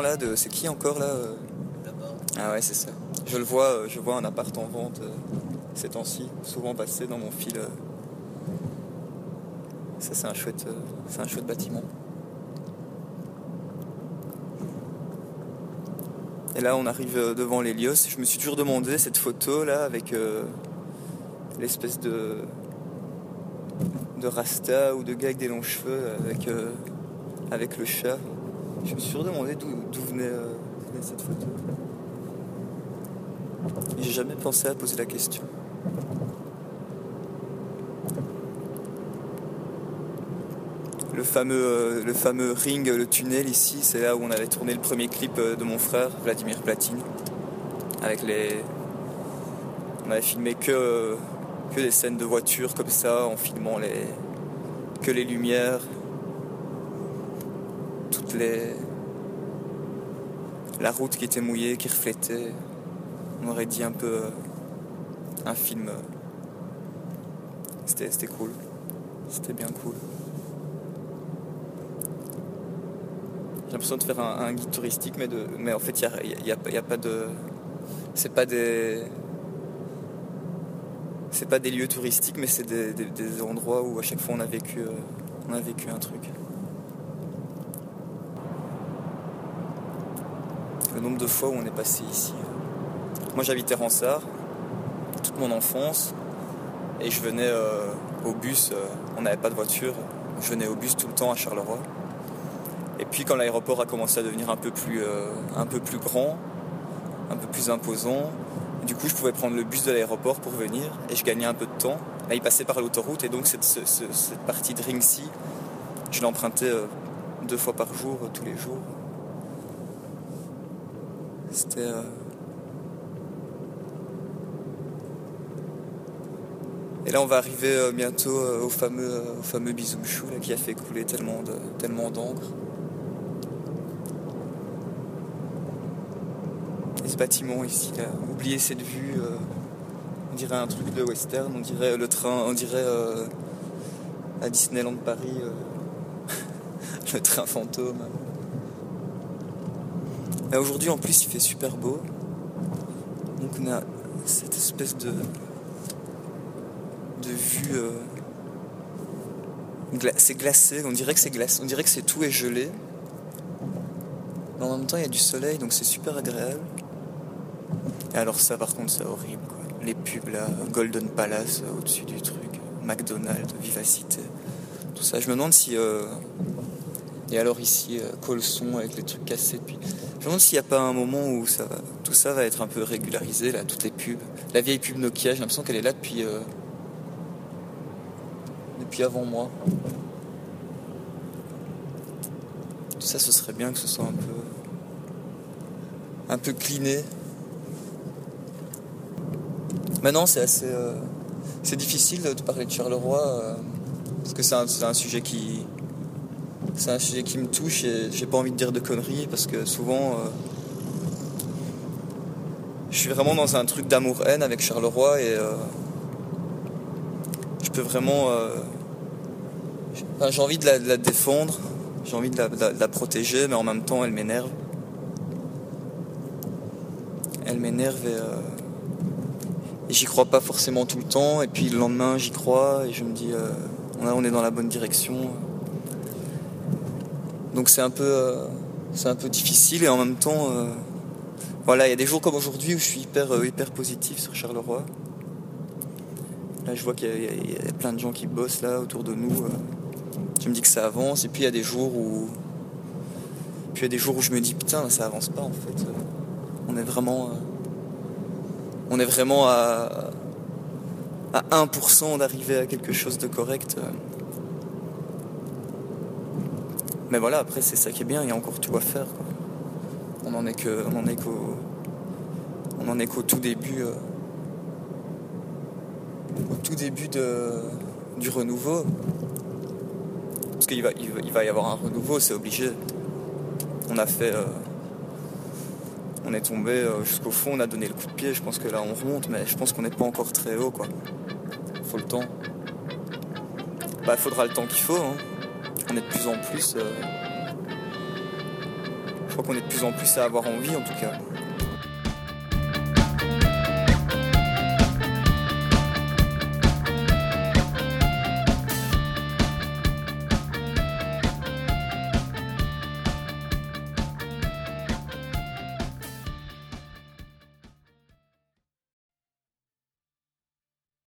là, de... c'est qui encore là euh Ah ouais, c'est ça. Je le vois, euh, je vois un appart en vente euh, ces temps-ci, souvent passé dans mon fil. Ça, c'est un chouette, c'est un chouette bâtiment. Et là, on arrive devant l'Hélios. Je me suis toujours demandé cette photo là avec l'espèce de de rasta ou de gars avec des longs cheveux avec avec le chat. Je me suis demandé d'où venait, euh, venait cette photo. J'ai jamais pensé à poser la question. Le fameux, euh, le fameux ring, le tunnel ici, c'est là où on avait tourné le premier clip euh, de mon frère, Vladimir Platine. Avec les. On avait filmé que, que des scènes de voiture comme ça, en filmant les. que les lumières. La route qui était mouillée, qui reflétait. On aurait dit un peu. euh, un film. euh, C'était cool. C'était bien cool. J'ai l'impression de faire un, guide touristique, mais, de, en fait, il n'y a, y a- pas de. C'est pas des. Lieux touristiques, mais c'est des, endroits où à chaque fois on a vécu, euh, on a vécu un truc. De fois où on est passé ici. Moi j'habitais Ransard toute mon enfance et je venais euh, au bus, euh, on n'avait pas de voiture, je venais au bus tout le temps à Charleroi. Et puis quand l'aéroport a commencé à devenir un peu plus, euh, un peu plus grand, un peu plus imposant, du coup je pouvais prendre le bus de l'aéroport pour venir et je gagnais un peu de temps. Là il passait par l'autoroute et donc cette, ce- ce- cette partie de Ringsy, je l'empruntais deux fois par jour, tous les jours. C'était... Et là, on va arriver euh, bientôt euh, au fameux, euh, au fameux Bizoumchou là, qui a fait couler tellement de, tellement d'encre. Et ce bâtiment ici, là, oubliez cette vue, on dirait un truc de western, on dirait le train, on dirait à Disneyland Paris, le train fantôme. Aujourd'hui, en plus, il fait super beau. Donc, on a cette espèce de de vue. euh, c'est glacé, on dirait que c'est glacé, on dirait que c'est tout est gelé. Mais en même temps, il y a du soleil, donc c'est super agréable. Et alors ça, par contre, c'est horrible. Quoi. Les pubs là, Golden Palace euh, au-dessus du truc, McDonald's, Vivacité, tout ça. Je me demande si. euh, Et alors ici, euh, Colson avec les trucs cassés. Puis... Je me demande s'il n'y a pas un moment où ça tout ça va être un peu régularisé, là, toutes les pubs. La vieille pub Nokia, j'ai l'impression qu'elle est là depuis. euh, depuis avant moi. Tout ça, ce serait bien que ce soit un peu. un peu cleané. Maintenant, c'est assez. euh, c'est difficile de parler de Charleroi euh, parce que c'est un sujet qui. C'est un sujet qui me touche et j'ai pas envie de dire de conneries parce que souvent. euh, je suis vraiment dans un truc d'amour-haine avec Charleroi et. euh, je peux vraiment. euh, j'ai envie de la, défendre, j'ai envie de la, protéger, mais en même temps, elle m'énerve. Elle m'énerve et, et j'y crois pas forcément tout le temps. Et puis le lendemain, j'y crois et je me dis, on est dans la bonne direction. Donc c'est un peu, euh, c'est un peu difficile et en même temps, euh, voilà, il y a des jours comme aujourd'hui où je suis hyper, euh, hyper positif sur Charleroi. Là, je vois qu'il y, a- plein de gens qui bossent là autour de nous. Je me dis que ça avance. Et puis il y a des jours où, puis il y a des jours où je me dis putain, ça avance pas en fait. On est vraiment, on est vraiment à à 1% d'arriver à quelque chose de correct. Mais voilà, après c'est ça qui est bien. Il y a encore tout à faire. quoi. On en est en est qu'au, en est qu'au tout début. euh, au tout début de, du renouveau. Parce qu'il va, il va, il va y avoir un renouveau, c'est obligé. On a fait. euh, on est tombé euh, jusqu'au fond, on a donné le coup de pied. Je pense que là on remonte, mais je pense qu'on n'est pas encore très haut, quoi. Faut le temps. Bah, faudra le temps qu'il faut. hein. Est de plus en plus. euh, crois qu'on est de plus en plus à avoir envie en tout cas.